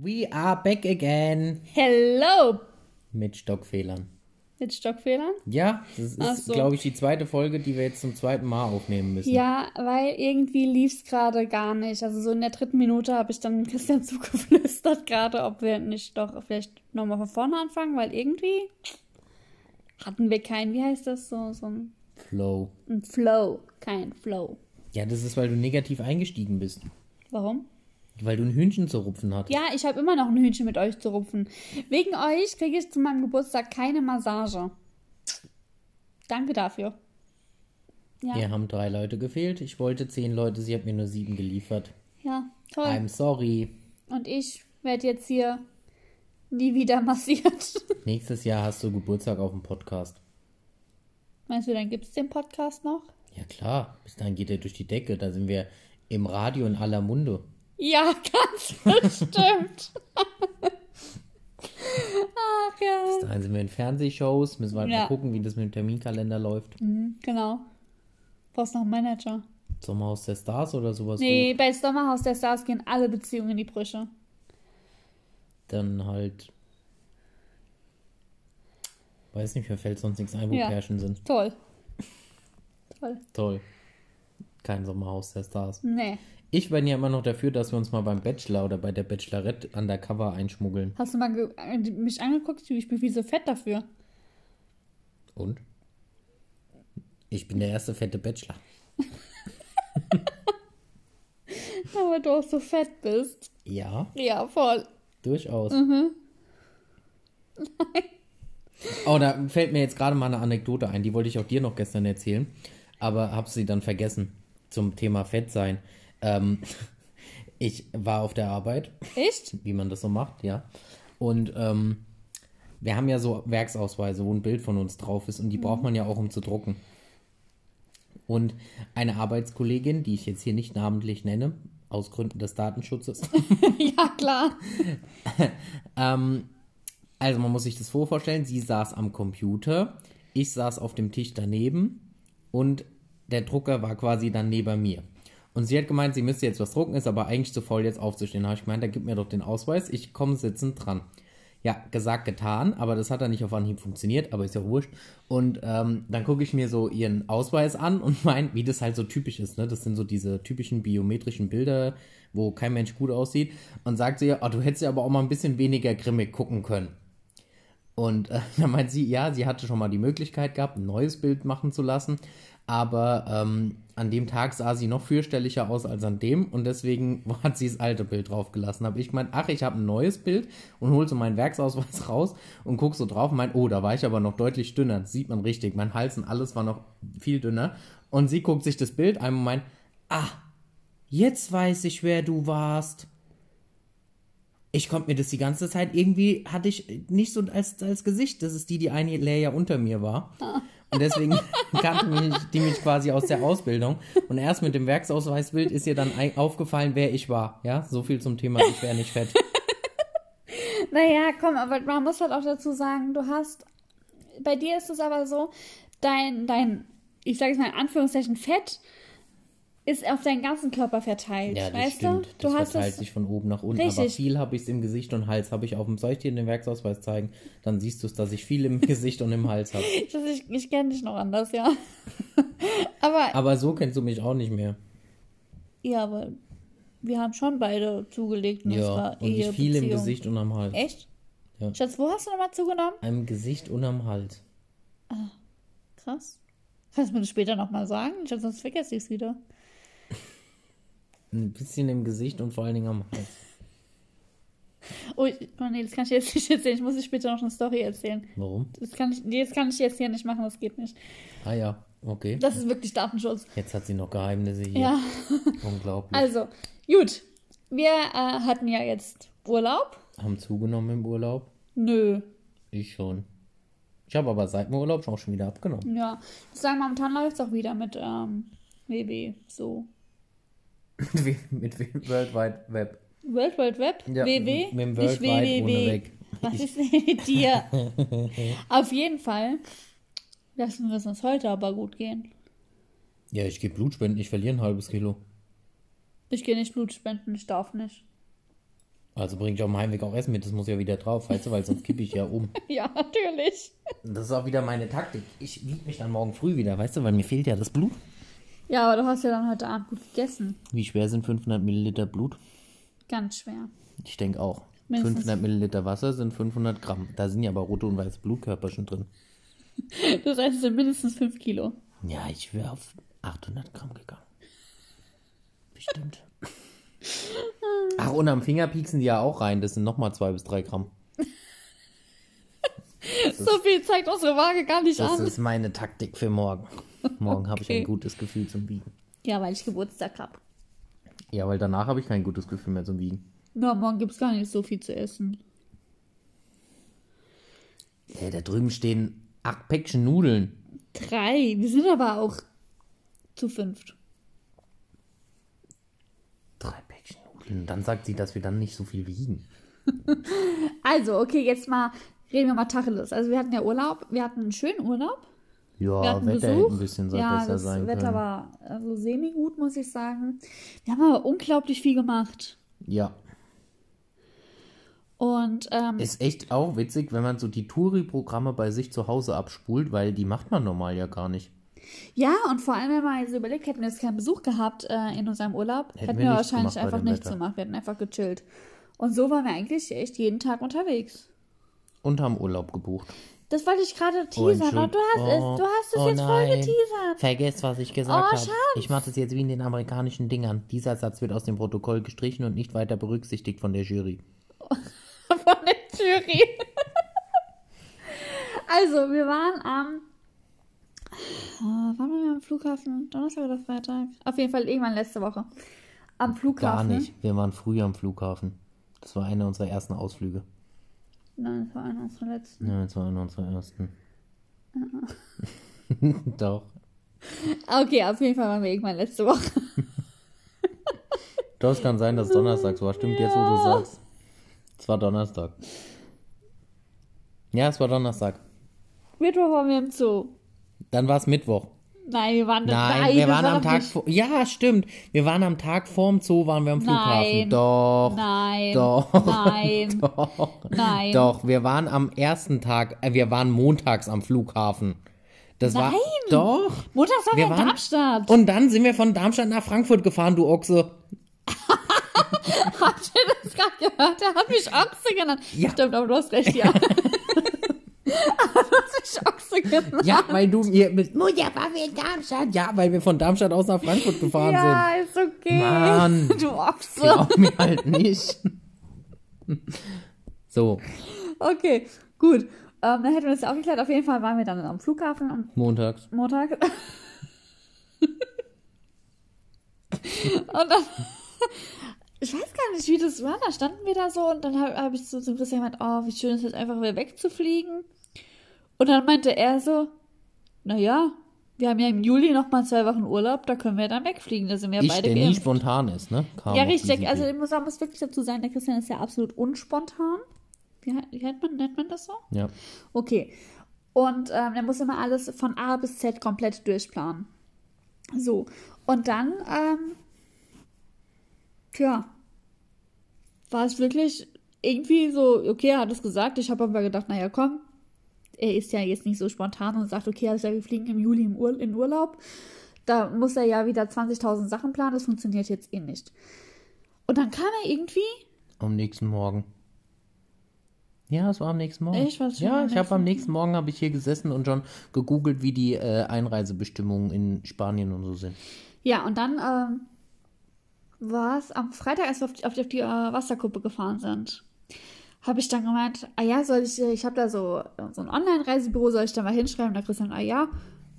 We are back again. Hello! Mit Stockfehlern. Mit Stockfehlern? Ja, das ist, so. glaube ich, die zweite Folge, die wir jetzt zum zweiten Mal aufnehmen müssen. Ja, weil irgendwie lief's gerade gar nicht. Also so in der dritten Minute habe ich dann Christian zugeflüstert gerade, ob wir nicht doch vielleicht nochmal von vorne anfangen, weil irgendwie hatten wir kein, wie heißt das, so, so ein, Flow. ein Flow. Kein Flow. Ja, das ist, weil du negativ eingestiegen bist. Warum? Weil du ein Hühnchen zu rupfen hattest. Ja, ich habe immer noch ein Hühnchen mit euch zu rupfen. Wegen euch kriege ich zu meinem Geburtstag keine Massage. Danke dafür. Ja, Hier haben drei Leute gefehlt. Ich wollte zehn Leute, sie hat mir nur sieben geliefert. ja, toll. I'm sorry. Und ich werde jetzt hier nie wieder massiert. Nächstes Jahr hast du Geburtstag auf dem Podcast. Meinst du, dann gibt es den Podcast noch? Ja klar, bis dahin geht er durch die Decke. Da sind wir im Radio in aller Munde. Ja, ganz bestimmt. Ach ja. Bis dahin sind wir in Fernsehshows. Müssen wir halt Ja. mal gucken, wie das mit dem Terminkalender läuft. Mhm, genau. Brauchst noch einen Manager. Sommerhaus der Stars oder sowas. Nee, bei Sommerhaus der Stars gehen alle Beziehungen in die Brüche. Dann halt. Weiß nicht, mir fällt sonst nichts ein, wo Ja. Pärchen sind. Toll. Toll. Toll. Kein Sommerhaus der Stars. Nee. Ich bin ja immer noch dafür, dass wir uns mal beim Bachelor oder bei der Bachelorette undercover einschmuggeln. Hast du mal äh, mich angeguckt? Ich bin viel so fett dafür. Und? Ich bin der erste fette Bachelor. Aber du auch so fett bist. Ja, Ja, voll. durchaus. Mhm. oh, da fällt mir jetzt gerade mal eine Anekdote ein. Die wollte ich auch dir noch gestern erzählen. Aber habe sie dann vergessen. Zum Thema Fett sein. Ähm, ich war auf der Arbeit. Echt? wie man das so macht, ja. Und ähm, wir haben ja so Werksausweise, wo ein Bild von uns drauf ist und die braucht man ja auch, um zu drucken. Und eine Arbeitskollegin, die ich jetzt hier nicht namentlich nenne, aus Gründen des Datenschutzes, ja, klar. ähm, also man muss sich das vorstellen, sie saß am Computer, ich saß auf dem Tisch daneben und der Drucker war quasi dann neben mir. Und sie hat gemeint, sie müsste jetzt was drucken, ist aber eigentlich zu faul, jetzt aufzustehen. Da habe ich gemeint, dann gib mir doch den Ausweis, ich komme sitzend dran. Ja, gesagt, getan, aber das hat dann nicht auf Anhieb funktioniert, aber ist ja wurscht. Und ähm, dann gucke ich mir so ihren Ausweis an und mein, wie das halt so typisch ist, ne? Das sind so diese typischen biometrischen Bilder, wo kein Mensch gut aussieht. Und sagt sie, oh, du hättest ja aber auch mal ein bisschen weniger grimmig gucken können. Und äh, dann meint sie, ja, sie hatte schon mal die Möglichkeit gehabt, ein neues Bild machen zu lassen. Aber ähm, an dem Tag sah sie noch fürchterlicher aus als an dem und deswegen hat sie das alte Bild draufgelassen. Habe ich gemeint, ach, ich habe ein neues Bild und hol so meinen Werksausweis raus und guck so drauf und mein, oh, da war ich aber noch deutlich dünner. Das sieht man richtig. Mein Hals und alles war noch viel dünner. Und sie guckt sich das Bild einmal und meint, ah, jetzt weiß ich, wer du warst ich konnte mir das die ganze Zeit irgendwie, hatte ich nicht so als, als Gesicht. Das ist die, die eine Layer unter mir war. Und deswegen kannte mich, die mich quasi aus der Ausbildung. Und erst mit dem Werksausweisbild ist ihr dann aufgefallen, wer ich war. Ja, so viel zum Thema, ich wäre nicht fett. Naja, komm, aber man muss halt auch dazu sagen, du hast, bei dir ist es aber so, dein, dein, ich sage es mal in Anführungszeichen, Fett ist auf deinen ganzen Körper verteilt, Ja, das weißt stimmt. du? Das Du hast verteilt es, sich von oben nach unten. Aber Richtig. viel habe ich es im Gesicht und Hals. Habe ich auf dem, soll ich dir den Werksausweis zeigen? Dann siehst du es, dass ich viel im Gesicht und im Hals habe. ich, ich, ich kenne dich noch anders, ja. aber, Aber so kennst du mich auch nicht mehr. ja, aber wir haben schon beide zugelegt Ja, und ich viel im. Gesicht und am Hals. Echt? Ja. Schatz, wo hast du nochmal zugenommen? Am Gesicht und am Hals. Krass. Kannst du mir das später nochmal sagen? Ich hab, sonst vergesse ich es wieder. Ein bisschen im Gesicht und vor allen Dingen am Hals. Oh, ich- oh nee, das kann ich jetzt nicht erzählen. Ich muss dir später noch eine Story erzählen. Warum? Das kann ich, nee, das kann ich jetzt hier nicht machen, das geht nicht. Ah ja, okay. Das ist wirklich Datenschutz. Jetzt hat sie noch Geheimnisse hier. Ja, Unglaublich. also, gut. Wir äh, hatten ja jetzt Urlaub. Haben zugenommen im Urlaub? Nö. Ich schon. Ich habe aber seit dem Urlaub auch schon wieder abgenommen. Ja. Ich sage, momentan läuft es auch wieder mit ähm, WW. So. Mit? Mit? World Wide Web. World Wide Web? Ja, WW? mit dem Nicht World Wide ohne WWW. weg. Was ist denn mit dir? Auf jeden Fall lassen wir es uns heute aber gut gehen. Ja, ich gehe Blutspenden, ich verliere ein halbes Kilo. Ich gehe nicht Blut spenden, ich darf nicht. Also bringe ich auf dem Heimweg auch Essen mit, das muss ja wieder drauf, weißt du, weil sonst kippe ich ja um. Ja, natürlich. Das ist auch wieder meine Taktik. Ich wiege mich dann morgen früh wieder, weißt du, weil mir fehlt ja das Blut. Ja, aber du hast ja dann heute Abend gut gegessen. Wie schwer sind 500 Milliliter Blut? Ganz schwer. Ich denke auch. Mindestens. 500 Milliliter Wasser sind 500 Gramm. Da sind ja aber rote und weiße Blutkörperchen drin. Das heißt, es sind mindestens 5 Kilo. Ja, ich wäre auf 800 Gramm gegangen. Bestimmt. Ach, und am Finger pieksen die ja auch rein. Das sind nochmal 2 bis 3 Gramm. So viel zeigt unsere Waage gar nicht Das an. ist meine Taktik für morgen. Morgen habe ich Okay. ein gutes Gefühl zum Wiegen. Ja, weil ich Geburtstag habe. Ja, weil danach habe ich kein gutes Gefühl mehr zum Wiegen. Na, morgen gibt es gar nicht so viel zu essen. Ja, da drüben stehen acht Päckchen Nudeln. Drei. Wir sind aber auch zu fünft. Drei Päckchen Nudeln. Dann sagt sie, dass wir dann nicht so viel wiegen. Also, okay, jetzt mal reden wir mal Tacheles. Also, wir hatten ja Urlaub. Wir hatten einen schönen Urlaub. Ja, Wetter Besuch. ein bisschen soll ja, besser das sein Wetter können. war also semi-gut, muss ich sagen. Wir haben aber unglaublich viel gemacht. Ja, Und ähm, ist echt auch witzig, wenn man so die Touri-Programme bei sich zu Hause abspult, weil die macht man normal ja gar nicht. ja, und vor allem, wenn man jetzt überlegt, hätten wir jetzt keinen Besuch gehabt äh, in unserem Urlaub, Hätten hätten, wir wir wahrscheinlich gemacht einfach nichts Wetter. gemacht. Wir hätten einfach gechillt. Und so waren wir eigentlich echt jeden Tag unterwegs. Und haben Urlaub gebucht. Das wollte ich gerade teasern. Entschuld- Und du hast es, du hast es oh jetzt voll geteasert. Vergesst, was ich gesagt Oh, habe. Ich mache das jetzt wie in den amerikanischen Dingern. Dieser Satz wird aus dem Protokoll gestrichen und nicht weiter berücksichtigt von der Jury. von der Jury. also, wir waren am. Äh, waren wir am Flughafen? Donnerstag oder Freitag? Auf jeden Fall irgendwann letzte Woche. Am Gar Flughafen. nicht. Wir waren früh am Flughafen. Das war einer unserer ersten Ausflüge. Nein, das war einer unserer letzten. Ja, das war einer unserer ersten. Doch. Okay, auf jeden Fall waren wir irgendwann letzte Woche. Doch, es kann sein, dass Donnerstag war. Stimmt jetzt, wo du sagst. Es war Donnerstag. Ja, es war Donnerstag. Mittwoch waren wir im Zoo. Dann war es Mittwoch. Nein, wir waren Nein, wir waren war am Tag vor. Ja, stimmt. Wir waren am Tag vorm Zoo, waren wir am Flughafen. Nein. Doch. Nein. Doch. Nein. Doch. Nein. Doch, wir waren am ersten Tag, äh, wir waren montags am Flughafen. Das war. Nein. Doch. Montags waren wir, in waren- Darmstadt. Und dann sind wir von Darmstadt nach Frankfurt gefahren, du Ochse. Habt ihr das gerade gehört? Der hat mich Ochse genannt. Ja. Stimmt, aber du hast recht, ja. du hast mich Ochse genannt. Ja, weil du mir mit. Mutter, waren wir in Darmstadt? Ja, weil wir von Darmstadt aus nach Frankfurt gefahren Ja, ist okay. Mann. Du Ochse. sind. Glaub mir halt nicht. So, Okay, gut. Ähm, dann hätten wir das ja auch geklärt. Auf jeden Fall waren wir dann am Flughafen am montags. Montag. und dann, ich weiß gar nicht, wie das war. Da standen wir da so und dann habe hab ich so zum Christian gemeint, oh, wie schön ist es einfach wieder wegzufliegen. Und dann meinte er so, naja, wir haben ja im Juli noch mal zwei Wochen Urlaub, da können wir dann wegfliegen. Da sind wir Ich, beide der nie geimpft. spontan ist, ne? Kam Ja, richtig. Also ich muss, man muss wirklich dazu sagen, der Christian ist ja absolut unspontan. Wie, wie nennt, man, nennt man das so? Ja. Okay. Und ähm, er muss immer alles von A bis Z komplett durchplanen. So. Und dann, ähm, tja, war es wirklich irgendwie so, okay, er hat es gesagt. Ich habe aber gedacht, naja, komm, er ist ja jetzt nicht so spontan und sagt, okay, also wir fliegen im Juli im Ur in Urlaub. Da muss er ja wieder 20.000 Sachen planen. Das funktioniert jetzt eh nicht. Und dann kam er irgendwie Am nächsten Morgen. Ja, es war am nächsten Morgen. Echt? Was schon ja, ich habe am nächsten Morgen habe ich hier gesessen und schon gegoogelt, wie die äh, Einreisebestimmungen in Spanien und so sind. Ja, und dann ähm, war es am Freitag, als wir auf die, auf die, auf die äh, Wasserkuppe gefahren sind, habe ich dann gemeint, ah ja, soll ich, ich habe da so, so ein Online-Reisebüro, soll ich da mal hinschreiben? Da Christian, ah ja.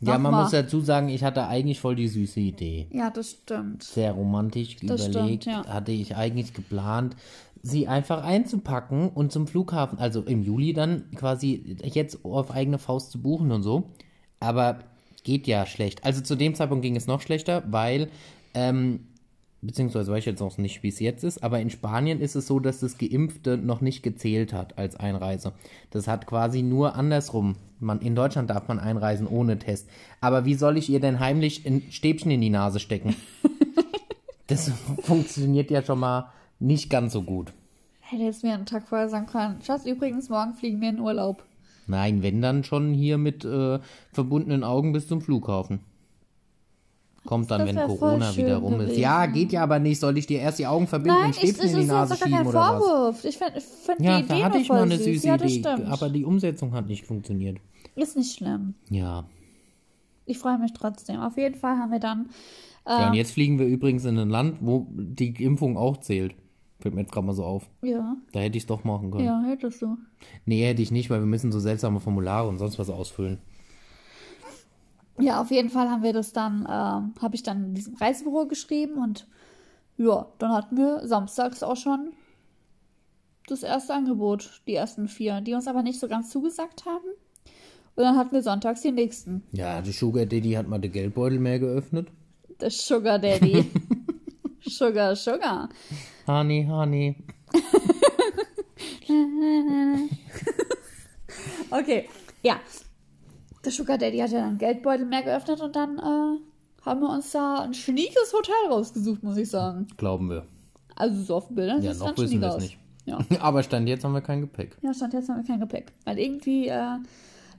Ja, man mal. muss dazu sagen, ich hatte eigentlich voll die süße Idee. Ja, das stimmt. Sehr romantisch Das überlegt, stimmt, ja. hatte ich eigentlich geplant, sie einfach einzupacken und zum Flughafen, also im Juli dann quasi jetzt auf eigene Faust zu buchen und so. Aber geht ja schlecht. Also zu dem Zeitpunkt ging es noch schlechter, weil, ähm, beziehungsweise weiß ich jetzt noch nicht, wie es jetzt ist, aber in Spanien ist es so, dass das Geimpfte noch nicht gezählt hat als Einreise. Das hat quasi nur andersrum. Man, in Deutschland darf man einreisen ohne Test. Aber wie soll ich ihr denn heimlich ein Stäbchen in die Nase stecken? Das funktioniert ja schon mal nicht ganz so gut. Hätte jetzt mir einen Tag vorher sagen können. Schatz, übrigens, morgen fliegen wir in Urlaub. Nein, wenn dann schon hier mit äh, verbundenen Augen bis zum Flughafen. Kommt dann, Das wenn Corona wieder rum ist. gewesen. Ja, geht ja aber nicht. Soll ich dir erst die Augen verbinden Nein, und ich, ich, Stäbchen ich, in die das Nase ist doch kein schieben oder was? Vorwurf. Ich finde find Ja, die da Idee hatte ich mal eine süß. süße ja, Idee, stimmt. aber die Umsetzung hat nicht funktioniert. Ist nicht schlimm. Ja. Ich freue mich trotzdem. Auf jeden Fall haben wir dann. Ja, und Äh, jetzt fliegen wir übrigens in ein Land, wo die Impfung auch zählt. Fällt mir jetzt gerade mal so auf. ja, Da hätte ich es doch machen können. ja, hättest du. Nee, hätte ich nicht, weil wir müssen so seltsame Formulare und sonst was ausfüllen. Ja, auf jeden Fall haben wir das dann, ähm, habe ich dann in diesem Reisebüro geschrieben und ja, dann hatten wir samstags auch schon das erste Angebot, die ersten vier, die uns aber nicht so ganz zugesagt haben. Und dann hatten wir sonntags die nächsten. Ja, die Sugar Daddy hat mal den Geldbeutel mehr geöffnet. Der Sugar Daddy. Sugar, Sugar. Honey, honey. Okay, ja. Der Sugar Daddy hat ja dann Geldbeutel mehr geöffnet und dann äh, haben wir uns da ein schniekes Hotel rausgesucht, muss ich sagen. Glauben wir. Also so auf den Bildern Ja, sieht's noch ganz wissen schniek wir es aus. nicht. Ja. Aber Stand jetzt haben wir kein Gepäck. Ja, stand jetzt haben wir kein Gepäck. Weil irgendwie äh,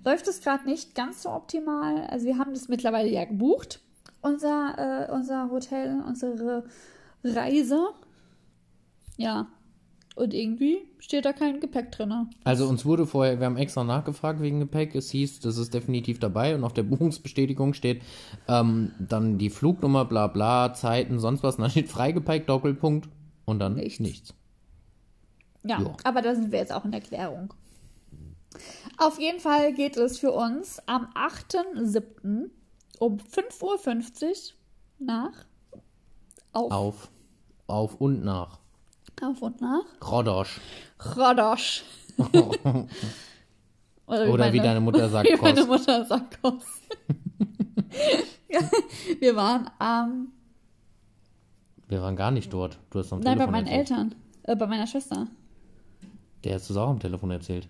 läuft es gerade nicht ganz so optimal. Also wir haben das mittlerweile ja gebucht. Unser, äh, unser Hotel, unsere Reise. Ja. Und irgendwie steht da kein Gepäck drin. Also uns wurde vorher, wir haben extra nachgefragt wegen Gepäck. Es hieß, das ist definitiv dabei und auf der Buchungsbestätigung steht ähm, dann die Flugnummer, bla bla, Zeiten, sonst was. Und dann steht Freigepäck, Doppelpunkt und dann Nichts. nichts. Ja, Ja. aber da sind wir jetzt auch in Erklärung. Auf jeden Fall geht es für uns am 8.7. um 5.50 Uhr nach auf, Auf, auf und nach. Auf und nach Rodosch. Rodosch. Oder wie, Oder meine, wie deine Mutter sagt, wie meine Kost. Mutter sagt Kost. Ja, wir waren am, Wir waren gar nicht dort. Du hast am nein, bei Telefon meinen erzählt. Eltern, äh, bei meiner Schwester. Der hast du es auch am Telefon erzählt.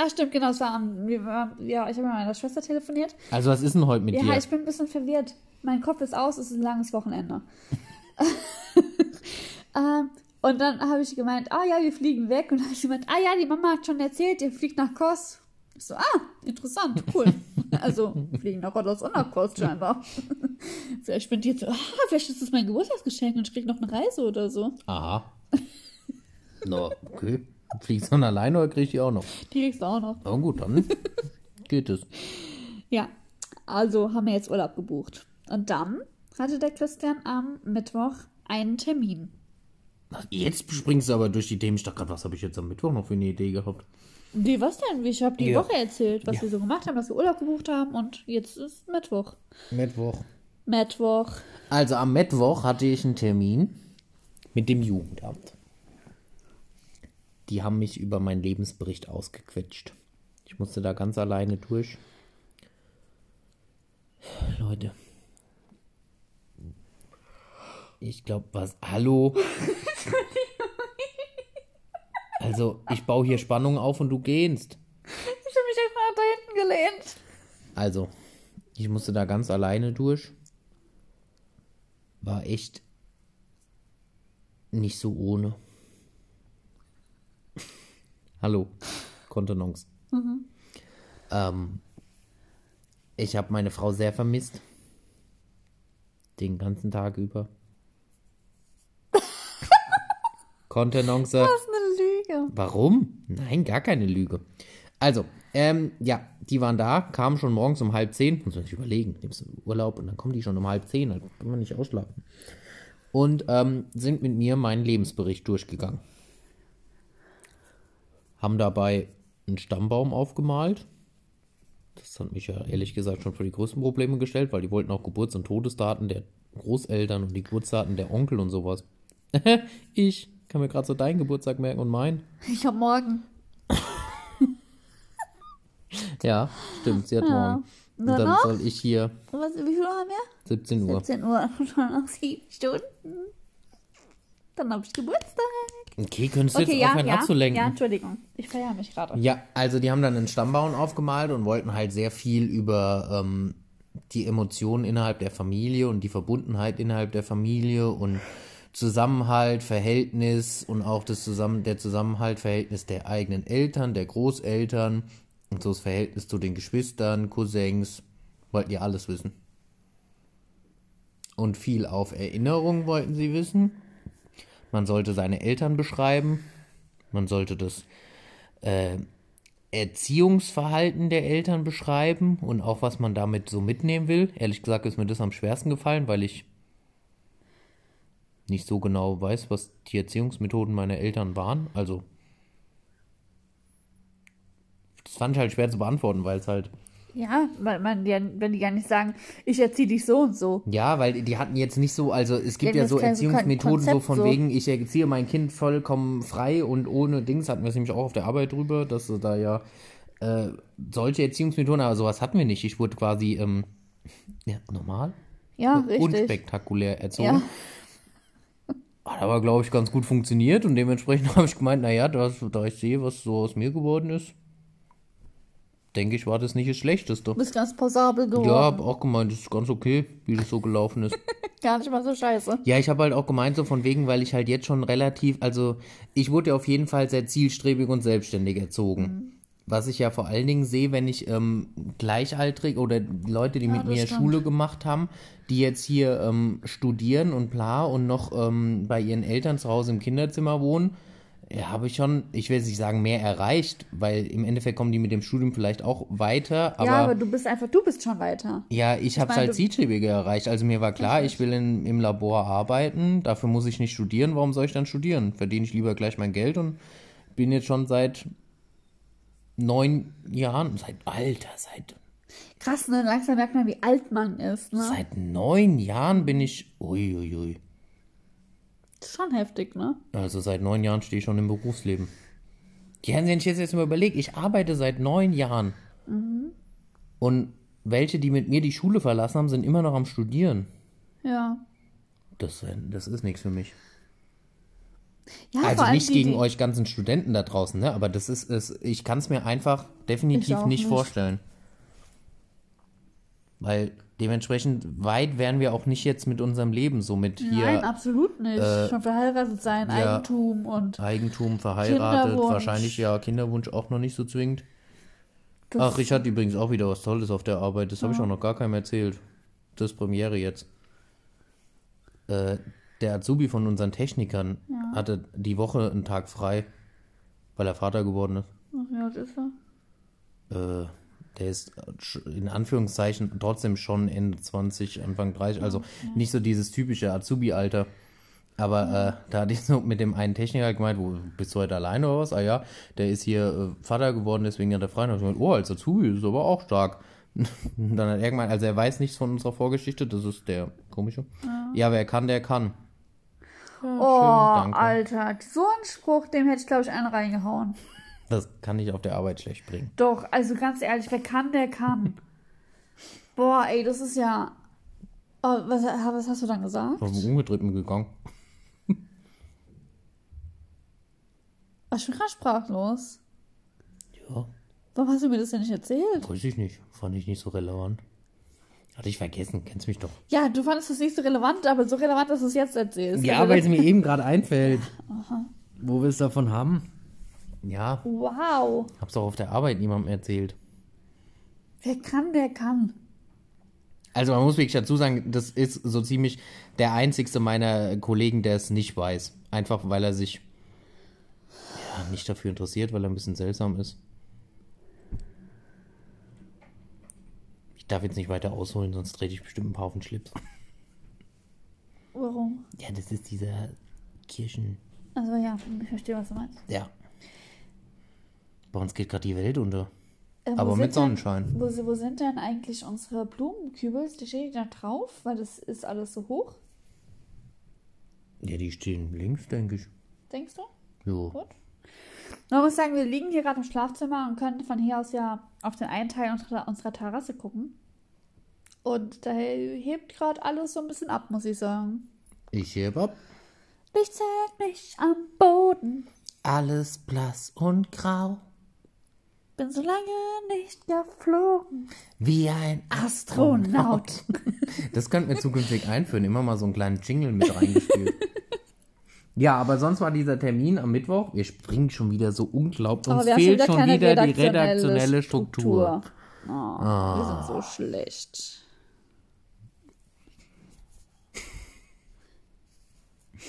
Ah, stimmt, genau, es war am, wir waren, ja, ich habe mit meiner Schwester telefoniert. Also was ist denn heute mit Ja, dir? ich bin ein bisschen verwirrt. Mein Kopf ist aus, es ist ein langes Wochenende. ähm, und dann habe ich gemeint, ah ja, wir fliegen weg. Und dann habe ich gemeint, ah ja, die Mama hat schon erzählt, ihr fliegt nach Kos. Ich so, ah, interessant, cool. also, fliegen nach Rodos und nach Kos scheinbar. vielleicht bin ich jetzt so, ah, vielleicht ist das mein Geburtstagsgeschenk und ich krieg noch eine Reise oder so. Aha. No, okay. Fliegst du dann alleine oder krieg ich die auch noch? Die kriegst du auch noch. Na gut, dann geht es. Ja, also haben wir jetzt Urlaub gebucht. Und dann hatte der Christian am Mittwoch einen Termin. Jetzt springst du aber durch die Themen. Ich dachte gerade, was habe ich jetzt am Mittwoch noch für eine Idee gehabt? Nee, was denn? Ich habe die Ja. Woche erzählt, was Ja. wir so gemacht haben, dass wir Urlaub gebucht haben und jetzt ist Mittwoch. Mittwoch. Mittwoch. Also am Mittwoch hatte ich einen Termin mit dem Jugendamt. Die haben mich über meinen Lebensbericht ausgequetscht. Ich musste da ganz alleine durch. Leute. Ich glaube, was. Hallo? Also, ich baue hier Spannung auf und du gehst. Ich habe mich einfach da hinten gelehnt. Also, ich musste da ganz alleine durch. War echt nicht so ohne. Hallo, Kontenance. Ähm, ich habe meine Frau sehr vermisst. Den ganzen Tag über. Kontenance. Das ist eine Lüge. Warum? Nein, gar keine Lüge. Also, ähm, ja, die waren da, kamen schon morgens um halb zehn. Muss man sich überlegen, nimmst du Urlaub und dann kommen die schon um halb zehn, dann können wir nicht ausschlafen. Und ähm, sind mit mir meinen Lebensbericht durchgegangen. Haben dabei einen Stammbaum aufgemalt. Das hat mich ja ehrlich gesagt schon vor die größten Probleme gestellt, weil die wollten auch Geburts- und Todesdaten der Großeltern und die Geburtsdaten der Onkel und sowas. ich kann mir gerade so deinen Geburtstag merken und meinen. Ich habe morgen. Ja, stimmt, sie hat morgen. Und dann noch? soll ich hier Was, wie viel haben wir? 17 Uhr. 17 Uhr. Schon noch sieben Stunden. Dann habe ich Geburtstag. Okay, könntest du Okay, jetzt ja, aufhören ja. abzulenken? Ja, Ja. Entschuldigung. Ich feiere mich gerade. also die haben dann einen Stammbaum aufgemalt und wollten halt sehr viel über ähm, die Emotionen innerhalb der Familie und die Verbundenheit innerhalb der Familie und Zusammenhalt, Verhältnis und auch das Zusammen der Zusammenhalt, Verhältnis der eigenen Eltern, der Großeltern und so das Verhältnis zu den Geschwistern, Cousins, wollten ihr alles wissen. Und viel auf Erinnerung wollten sie wissen. Man sollte seine Eltern beschreiben. Man sollte das äh, Erziehungsverhalten der Eltern beschreiben und auch was man damit so mitnehmen will. Ehrlich gesagt ist mir das am schwersten gefallen, weil ich nicht so genau weiß, was die Erziehungsmethoden meiner Eltern waren. Also das fand ich halt schwer zu beantworten, weil es halt Ja, weil man wenn die gar nicht sagen, ich erziehe dich so und so. Ja, weil die hatten jetzt nicht so, also es gibt Ja, ja, so so Erziehungsmethoden so Konzept von so. wegen, ich erziehe mein Kind vollkommen frei und ohne Dings, hatten wir es nämlich auch auf der Arbeit drüber, dass sie da ja äh, solche Erziehungsmethoden, aber sowas hatten wir nicht. Ich wurde quasi ähm, ja, normal, Ja, richtig. unspektakulär erzogen. Ja. Hat aber, glaube ich, ganz gut funktioniert und dementsprechend habe ich gemeint, naja, da, da ich sehe, was so aus mir geworden ist, denke ich, war das nicht das Schlechteste. Du bist ganz passabel geworden. Ja, habe auch gemeint, das ist ganz okay, wie das so gelaufen ist. Gar nicht mal so scheiße. Ja, ich habe halt auch gemeint, so von wegen, weil ich halt jetzt schon relativ, also ich wurde ja auf jeden Fall sehr zielstrebig und selbstständig erzogen. Mhm. Was ich ja vor allen Dingen sehe, wenn ich ähm, gleichaltrig oder Leute, die mit das mir stimmt. Schule gemacht haben, die jetzt hier ähm, studieren und bla und noch ähm, bei ihren Eltern zu Hause im Kinderzimmer wohnen, ja, habe ich schon, ich will jetzt nicht sagen, mehr erreicht, weil im Endeffekt kommen die mit dem Studium vielleicht auch weiter, aber ja, aber du bist einfach, du bist schon weiter. ja, ich habe es halt zielstrebiger erreicht. Also mir war klar, ich will in, im Labor arbeiten. Dafür muss ich nicht studieren. Warum soll ich dann studieren? Verdiene ich lieber gleich mein Geld und bin jetzt schon seit neun Jahren, seit Alter, seit Krass, ne? Langsam merkt man, wie alt man ist, ne? seit neun Jahren bin ich, uiuiui. Ui, ui. Schon heftig, ne? Also seit neun Jahren stehe ich schon im Berufsleben. Die haben sich jetzt mal überlegt, ich arbeite seit neun Jahren. Und welche, die mit mir die Schule verlassen haben, sind immer noch am Studieren. Ja. Das, das ist nichts für mich. Ja, Also nicht die, gegen die, euch ganzen Studenten da draußen, ne? Aber das ist es. Ich kann es mir einfach definitiv nicht nicht. vorstellen. Weil dementsprechend weit wären wir auch nicht jetzt mit unserem Leben so mit hier Nein, absolut nicht. Schon verheiratet sein, ja. Eigentum und Eigentum, verheiratet, wahrscheinlich ja Kinderwunsch auch noch nicht so zwingend. das, Ach, ich hatte übrigens auch wieder was Tolles auf der Arbeit. Das habe ich auch noch gar keinem erzählt. Das ist Premiere jetzt. Äh, der Azubi von unseren Technikern hatte die Woche einen Tag frei, weil er Vater geworden ist. Ach ja, das ist er. äh, der ist in Anführungszeichen trotzdem schon Ende 20, Anfang 30, also nicht so dieses typische Azubi-Alter. Aber äh, da hatte ich so mit dem einen Techniker gemeint, wo bist du heute alleine oder was? Ah ja, der ist hier äh, Vater geworden, deswegen hat er frei. Und ich gemeint, oh, als Azubi ist aber auch stark. Dann hat er gemeint, also er weiß nichts von unserer Vorgeschichte, das ist der komische. Ja, wer kann, der kann. Ja, Oh, schön, danke. Alter. So einen Spruch, dem hätte ich, glaube ich, einen reingehauen. Das kann ich auf der Arbeit schlecht bringen. Doch, also ganz ehrlich, wer kann, der kann. Boah, ey, das ist ja. Oh, was, was hast du dann gesagt? Ich bin umgedreht gegangen. War schon gerade sprachlos. Ja. Warum hast du mir das denn nicht erzählt? Weiß ich nicht. Fand ich nicht so relevant. Hatte ich vergessen, kennst mich doch. Ja, du fandest es nicht so relevant, aber so relevant, dass du es jetzt erzählst. Ja, Also weil es mir eben gerade einfällt. Wo wir es davon haben. Ja, Wow. hab's auch auf der Arbeit niemandem erzählt. Wer kann, der kann. Also man muss wirklich dazu sagen, das ist so ziemlich der einzigste meiner Kollegen, der es nicht weiß. Einfach weil er sich ja, nicht dafür interessiert, weil er ein bisschen seltsam ist. Darf jetzt nicht weiter ausholen, sonst trete ich bestimmt ein paar auf den Schlips. Warum? Ja, das ist dieser Kirchen... Also ja, ich verstehe, was du meinst. Ja. Bei uns geht gerade die Welt unter. Äh, Aber mit denn- Sonnenschein. Wo, wo sind denn eigentlich unsere Blumenkübel? Die stehen da drauf, weil das ist alles so hoch, Ja, die stehen links, denke ich. denkst du? Jo. Gut. Man muss sagen, wir liegen hier gerade im Schlafzimmer und können von hier aus ja auf den einen Teil unserer, unserer Terrasse gucken. Und da hebt gerade alles so ein bisschen ab, muss ich sagen. Ich heb ab. Licht zählt mich am Boden. Alles blass und grau. Bin so lange nicht geflogen. Wie ein Astronaut. Astronaut. Das könnten wir zukünftig einführen. Immer mal so einen kleinen Jingle mit reingespielt. Ja, aber sonst war dieser Termin am Mittwoch. Wir springen schon wieder so unglaublich. Uns Aber wir haben fehlt schon wieder die redaktionelle Struktur. Oh, Wir sind so schlecht.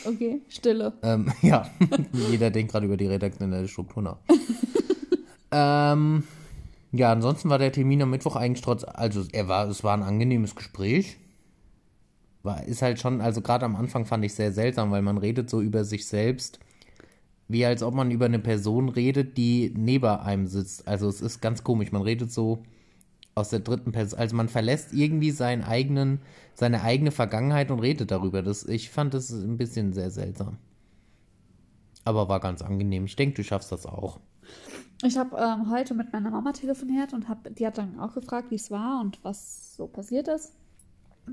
Okay, Stille. Ähm, ja, jeder denkt gerade über die redaktionelle Struktur nach. ähm, ja, ansonsten war der Termin am Mittwoch eigentlich trotz, also er war, es war ein angenehmes Gespräch. War, ist halt schon, also gerade am Anfang fand ich sehr seltsam, weil man redet so über sich selbst, wie als ob man über eine Person redet, die neben einem sitzt. Also es ist ganz komisch, man redet so aus der dritten Person, also man verlässt irgendwie seinen eigenen, seine eigene Vergangenheit und redet darüber. Das, ich fand das ein bisschen sehr seltsam. Aber war ganz angenehm. Ich denke, du schaffst das auch. Ich habe ähm, heute mit meiner Mama telefoniert und hab, die hat dann auch gefragt, wie es war und was so passiert ist.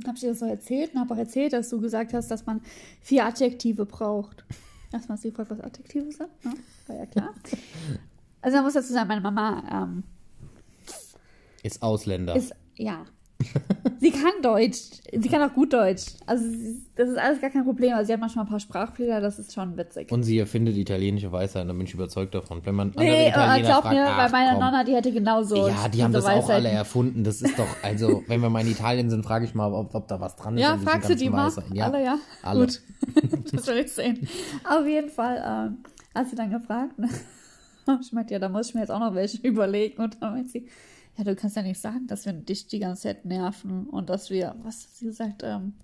Habe ich ihr das so erzählt und habe auch erzählt, dass du gesagt hast, dass man vier Adjektive braucht. Erstmal hast du gefragt, was Adjektive sind. Ja, war ja klar. Also man muss dazu sagen, meine Mama ähm, Ist Ausländer. ist, ja, sie kann Deutsch. Sie kann auch gut Deutsch. Also das ist alles gar kein Problem. Also sie hat manchmal ein paar Sprachfehler, das ist schon witzig. und sie erfindet italienische Weisheit, da bin ich überzeugt davon. Wenn man andere Nee, äh, Italiener glaub fragt, mir, ach, bei meiner komm. Nonna, die hätte genauso. Ja, die haben das auch alle Weisheiten. erfunden. Das ist doch, also, wenn wir mal in Italien sind, frage ich mal, ob, ob da was dran ist. Ja, an diesen fragst du die mal? Weisheiten. Alle, ja? Alle. Gut. das will ich sehen. Auf jeden Fall ähm, hat sie dann gefragt. Ne? Ich meinte, ja, da muss ich mir jetzt auch noch welche überlegen. Und dann meint sie, ja, du kannst ja nicht sagen, dass wir dich die ganze Zeit nerven und dass wir, was hat sie gesagt, ähm,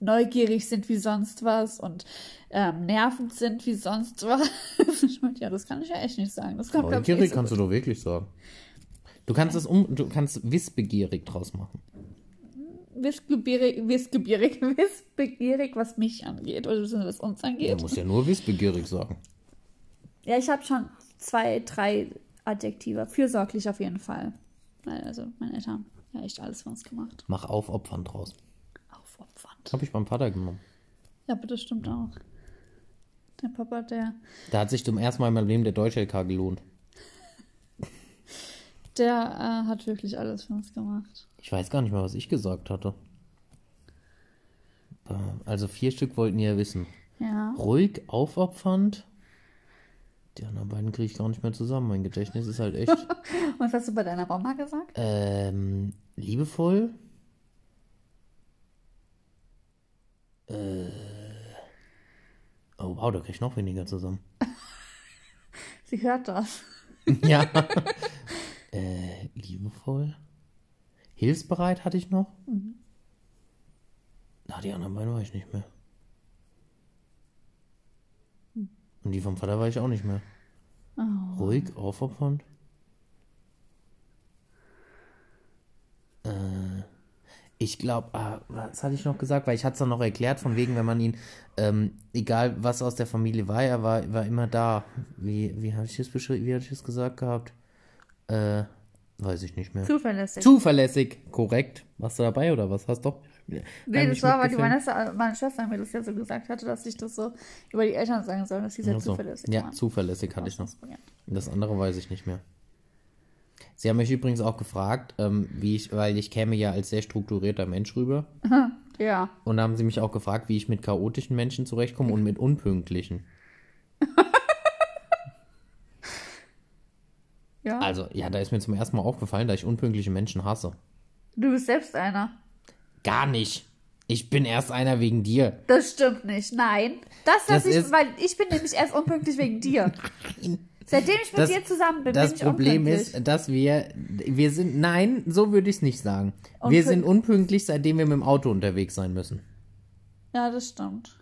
neugierig sind wie sonst was und ähm, nervend sind wie sonst was. Ich meinte, ja, das kann ich ja echt nicht sagen. Das kommt, glaub ich, Neugierig nicht so kannst du doch wirklich sagen. Du kannst es um, du kannst wissbegierig draus machen. wissbegierig, wissbegierig, wissbegierig, was mich angeht oder was uns Du angeht. musst ja nur wissbegierig sagen. Ja, ich habe schon zwei, drei Adjektive. Fürsorglich auf jeden Fall. Also, meine Eltern haben ja echt alles für uns gemacht. Mach aufopfernd draus. Aufopfernd. Habe ich beim Vater genommen. Ja, aber das stimmt auch. Der Papa, der, Da hat sich zum ersten Mal in meinem Leben der Deutsch-LK gelohnt. der äh, hat wirklich alles für uns gemacht. Ich weiß gar nicht mehr, was ich gesagt hatte. Äh, Also vier Stück wollten ja wissen. Ja. Ruhig, aufopfernd. Die anderen beiden kriege ich gar nicht mehr zusammen. Mein Gedächtnis ist halt echt. Was hast du bei deiner Mama gesagt? ähm, liebevoll. Äh, oh wow, da kriege ich noch weniger zusammen. Sie hört das. ja. äh, liebevoll. Hilfsbereit hatte ich noch. Na, die anderen beiden war ich nicht mehr. Und die vom Vater war ich auch nicht mehr. Ruhig, aufopfernd. Äh, ich glaube, ah, was hatte ich noch gesagt? Weil ich hatte es doch noch erklärt, von wegen, wenn man ihn, ähm, egal was aus der Familie war, er war, war immer da. Wie, wie hatte ich das beschrieben, wie hatte ich das gesagt gehabt? Äh, weiß ich nicht mehr. Zuverlässig. Zuverlässig, korrekt. Warst du dabei oder was? Hast doch. Nee, das war, weil die. Vanessa, meine Schwester mir das ja so gesagt hatte, dass ich das so über die Eltern sagen soll, dass sie sehr so. zuverlässig Ja, waren. zuverlässig hatte ich noch. Ja. Das andere weiß ich nicht mehr. Sie haben mich übrigens auch gefragt, ähm, wie ich, weil ich käme ja als sehr strukturierter Mensch rüber. Ja. Und da haben sie mich auch gefragt, wie ich mit chaotischen Menschen zurechtkomme und mit unpünktlichen. ja. Also, ja, da ist mir zum ersten Mal aufgefallen, dass ich unpünktliche Menschen hasse. Du bist selbst einer. Gar nicht. Ich bin erst einer wegen dir. Das stimmt nicht. Nein. Das, was Das ich, ist- weil ich bin nämlich erst unpünktlich wegen dir. Seitdem ich mit Das- dir zusammen bin, Das bin ich Problem unpünktlich. ist, dass wir, wir sind, nein, so würde ich es nicht sagen. Wir sind unpünktlich, seitdem wir mit dem Auto unterwegs sein müssen. Ja, das stimmt.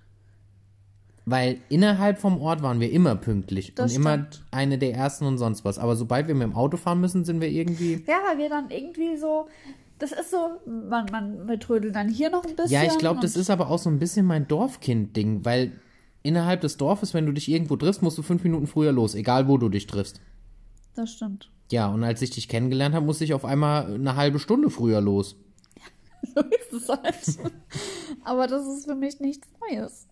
Weil innerhalb vom Ort waren wir immer pünktlich Das und immer stimmt. eine der ersten und sonst was. Aber sobald wir mit dem Auto fahren müssen, sind wir irgendwie. Ja, weil wir dann irgendwie so, das ist so, man, man, wir trödeln dann hier noch ein bisschen. Ja, ich glaube, das ist aber auch so ein bisschen mein Dorfkind-Ding, weil innerhalb des Dorfes, wenn du dich irgendwo triffst, musst du fünf Minuten früher los, egal wo du dich triffst. Das stimmt. Ja, und als ich dich kennengelernt habe, musste ich auf einmal eine halbe Stunde früher los. So ist es halt. aber das ist für mich nichts Neues.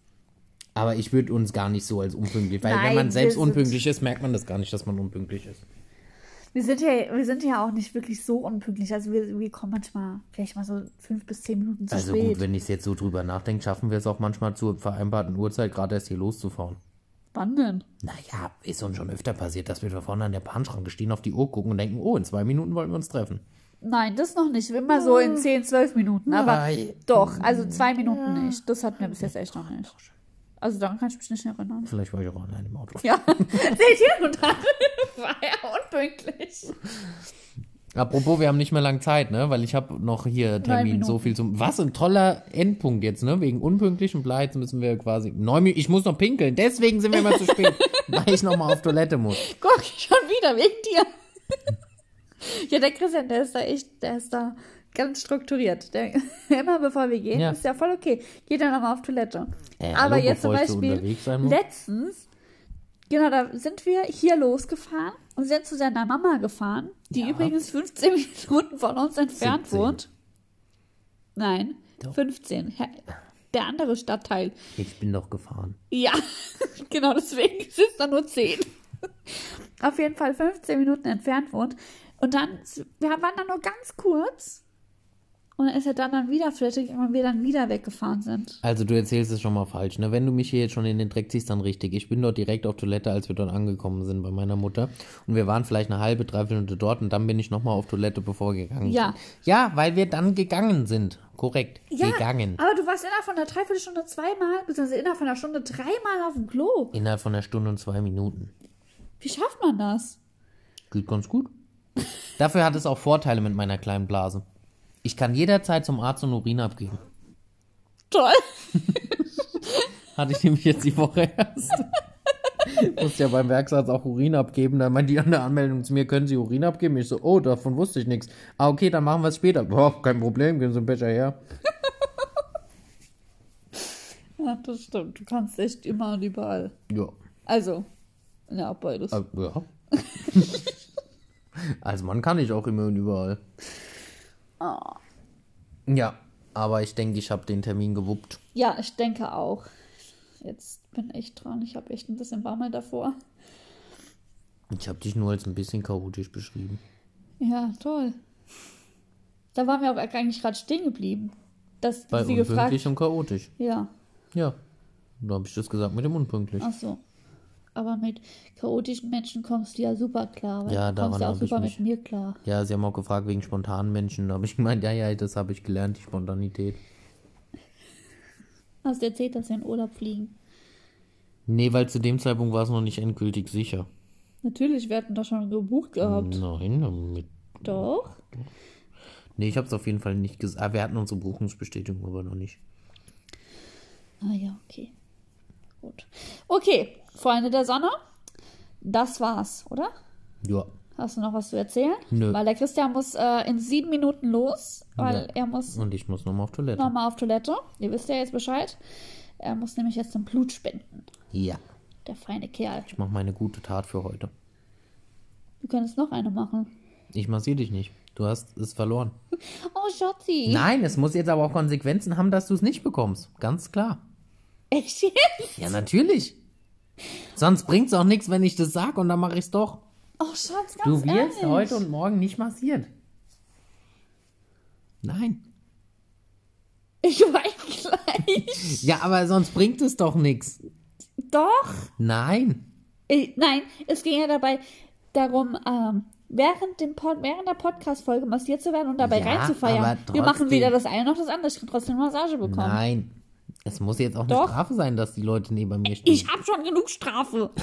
Aber ich würde uns gar nicht so als unpünktlich, weil Nein, wenn man selbst unpünktlich ist, merkt man das gar nicht, dass man unpünktlich ist. Wir sind ja, wir sind ja auch nicht wirklich so unpünktlich. Also wir, wir kommen manchmal vielleicht mal so fünf bis zehn Minuten zu Also spät. gut, wenn ich jetzt so drüber nachdenke, schaffen wir es auch manchmal zur vereinbarten Uhrzeit gerade erst hier loszufahren. Wann denn? Naja, ist uns schon öfter passiert, dass wir da vorne an der Bahnschranke stehen, auf die Uhr gucken und denken, oh, in zwei Minuten wollen wir uns treffen. Nein, das noch nicht. Immer so in 10, 12 Minuten. Aber Nein. doch, also zwei Minuten nicht. Das hatten wir bis jetzt echt noch nicht. Also daran kann ich mich nicht erinnern. Vielleicht war ich auch allein im Auto. Ja, seht ihr? Und dann war er unpünktlich. Apropos, wir haben nicht mehr lang Zeit, ne? Weil ich habe noch hier Termin, so viel zum. Was ein toller Endpunkt jetzt, ne? Wegen unpünktlichen Blei, müssen wir quasi. Neun. Ich muss noch pinkeln, deswegen sind wir immer zu spät, weil ich noch mal auf Toilette muss. Guck, schon wieder wegen dir. ja, der Christian, der ist da echt, der ist da ganz strukturiert. Der, immer bevor wir gehen, Ja. ist ja voll okay. Geht er nochmal auf Toilette. Äh, Aber hallo, jetzt zum Beispiel, letztens, genau, da sind wir hier losgefahren und sind zu seiner Mama gefahren, die Ja. übrigens 15 Minuten von uns entfernt 17. wohnt. Nein, Doch. 15. Ja, Der andere Stadtteil. Ich bin doch gefahren. Ja, genau deswegen sind es dann nur 10. Auf jeden Fall 15 Minuten entfernt wohnt. Und dann, wir waren dann nur ganz kurz. Und dann ist er dann, dann wieder gegangen und wir dann wieder weggefahren sind. Also du erzählst es schon mal falsch, ne? Wenn du mich hier jetzt schon in den Dreck ziehst, dann richtig. Ich bin dort direkt auf Toilette, als wir dort angekommen sind bei meiner Mutter. Und wir waren vielleicht eine halbe, dreiviertel Stunde dort und dann bin ich nochmal auf Toilette, bevor wir gegangen Ja. sind. Ja, weil wir dann gegangen sind. Korrekt. gegangen. aber du warst innerhalb von einer Dreiviertelstunde zweimal, beziehungsweise innerhalb von einer Stunde dreimal auf dem Klo. Innerhalb von einer Stunde und zwei Minuten. Wie schafft man das? Geht ganz gut. Dafür hat es auch Vorteile mit meiner kleinen Blase. Ich kann jederzeit zum Arzt und Urin abgeben. Toll. Hatte ich nämlich jetzt die Woche erst. Musste ja beim Werksarzt auch Urin abgeben. Da meint die an der Anmeldung zu mir, können Sie Urin abgeben? Ich so, oh, davon wusste ich nichts. Ah, okay, dann machen wir es später. Boah, kein Problem, geben Sie einen Becher her. Ja, das stimmt. Du kannst echt immer und überall. Ja. Also, ja, beides. Äh, ja. Als Mann kann ich auch immer und überall. Ah. Ja, aber ich denke, ich habe den Termin gewuppt. Ja, ich denke auch. Jetzt bin ich dran. Ich habe echt ein bisschen Bammel davor. Ich habe dich nur als ein bisschen chaotisch beschrieben. Ja, toll. Da waren wir auch eigentlich gerade stehen geblieben. Dass Bei sie gefragt. unpünktlich und chaotisch. Ja, Ja. Da habe ich das gesagt mit dem unpünktlich. ach so. Aber mit chaotischen Menschen kommst du ja super klar. Weil Ja, du kommst ja auch super mich- mit mir klar. Ja, sie haben auch gefragt wegen spontanen Menschen. Da habe ich gemeint, ja, ja, das habe ich gelernt, die Spontanität. Hast du erzählt, dass wir in Urlaub fliegen? Nee, weil zu dem Zeitpunkt war es noch nicht endgültig sicher. Natürlich, wir hatten doch schon gebucht gehabt. Nein, mit, Doch. nee, ich habe es auf jeden Fall nicht gesagt. Ah, wir hatten unsere Buchungsbestätigung aber noch nicht. Ah ja, okay. Gut. Okay, Freunde der Sonne. Das war's, oder? Ja. Hast du noch was zu erzählen? Nö. Weil der Christian muss äh, in sieben Minuten los, weil Ja. er muss Und ich muss nochmal auf Toilette. nochmal auf Toilette. Ihr wisst ja jetzt Bescheid. Er muss nämlich jetzt ein Blut spenden. Ja. Der feine Kerl. Ich mache meine gute Tat für heute. Du könntest noch eine machen. Ich massiere dich nicht. Du hast es verloren. Oh, Schatzi. Nein, es muss jetzt aber auch Konsequenzen haben, dass du es nicht bekommst. Ganz klar. Echt jetzt? Ja, natürlich. Sonst bringt es auch nichts, wenn ich das sage und dann mache ich es doch. Oh, Schatz, ganz Du wirst ehrlich. heute und morgen nicht massiert. Nein. Ich weiß gleich. Ja, aber sonst bringt es doch nichts. Doch. Nein. Äh, Nein, es ging ja dabei darum, ähm, während, dem Pod während der Podcast-Folge massiert zu werden und dabei Ja, reinzufeiern. aber Wir machen trotzdem. weder das eine noch das andere. Ich kann trotzdem Massage bekommen. Nein. Es muss jetzt auch eine Doch. Strafe sein, dass die Leute neben mir stehen. Ich hab schon genug Strafe.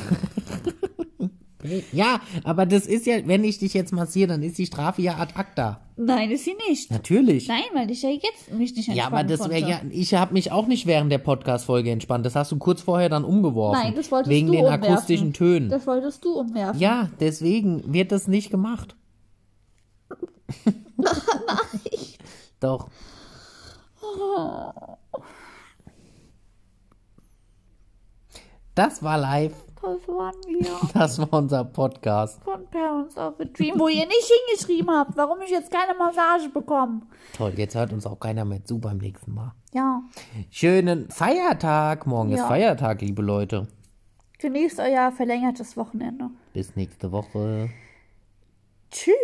Ja, aber das ist ja, wenn ich dich jetzt massiere, dann ist die Strafe ja ad acta. Nein, ist sie nicht. Natürlich. Nein, weil ich ja jetzt mich nicht ja, aber entspannen das wäre ja, ich habe mich auch nicht während der Podcast-Folge entspannt. Das hast du kurz vorher dann umgeworfen. Nein, das wolltest Wegen du den umwerfen. akustischen Tönen. Das wolltest du umwerfen. Ja, deswegen wird das nicht gemacht. Doch. Das war live. Das waren wir Das war unser Podcast. von Parents of a Dream, wo ihr nicht hingeschrieben habt, warum ich jetzt keine Massage bekomme. Toll, jetzt hört uns auch keiner mehr zu beim nächsten Mal. Ja, Schönen Feiertag. Morgen ist Ja. Feiertag, liebe Leute. genießt euer verlängertes Wochenende. Bis nächste Woche. Tschüss.